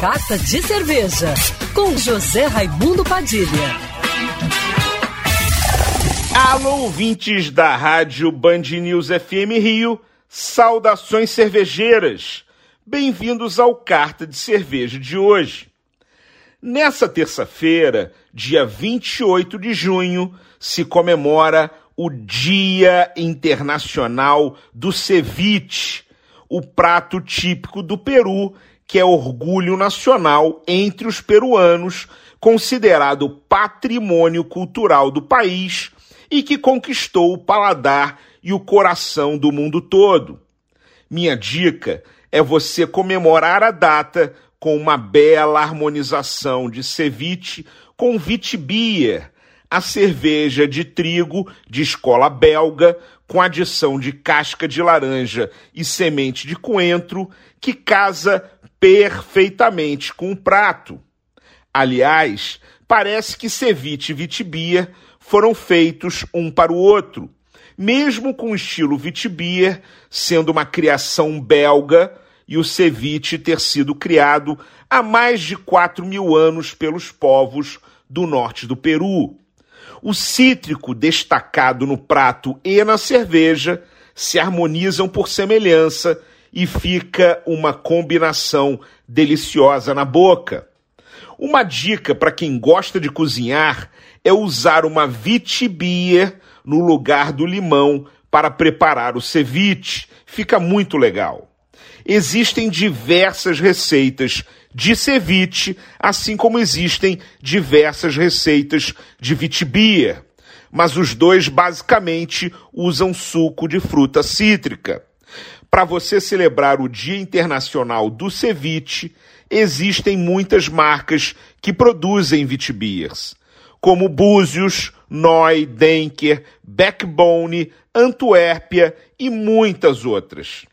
Carta de Cerveja, com José Raimundo Padilha. Alô, ouvintes da rádio Band News FM Rio, saudações cervejeiras. Bem-vindos ao Carta de Cerveja de hoje. Nessa terça-feira, dia 28 de junho, se comemora o Dia Internacional do Ceviche, o prato típico do Peru que é orgulho nacional entre os peruanos, considerado patrimônio cultural do país e que conquistou o paladar e o coração do mundo todo. Minha dica é você comemorar a data com uma bela harmonização de ceviche com vitibia, a cerveja de trigo de escola belga com adição de casca de laranja e semente de coentro que casa perfeitamente com o prato. Aliás, parece que ceviche e vitibia foram feitos um para o outro, mesmo com o estilo vitibia sendo uma criação belga e o ceviche ter sido criado há mais de 4 mil anos pelos povos do norte do Peru. O cítrico destacado no prato e na cerveja se harmonizam por semelhança e fica uma combinação deliciosa na boca. Uma dica para quem gosta de cozinhar é usar uma vitibia no lugar do limão para preparar o ceviche. Fica muito legal. Existem diversas receitas de ceviche, assim como existem diversas receitas de vitibia, mas os dois basicamente usam suco de fruta cítrica. Para você celebrar o Dia Internacional do Ceviche, existem muitas marcas que produzem vitibiers, como Búzios, Noi, Denker, Backbone, Antuérpia e muitas outras.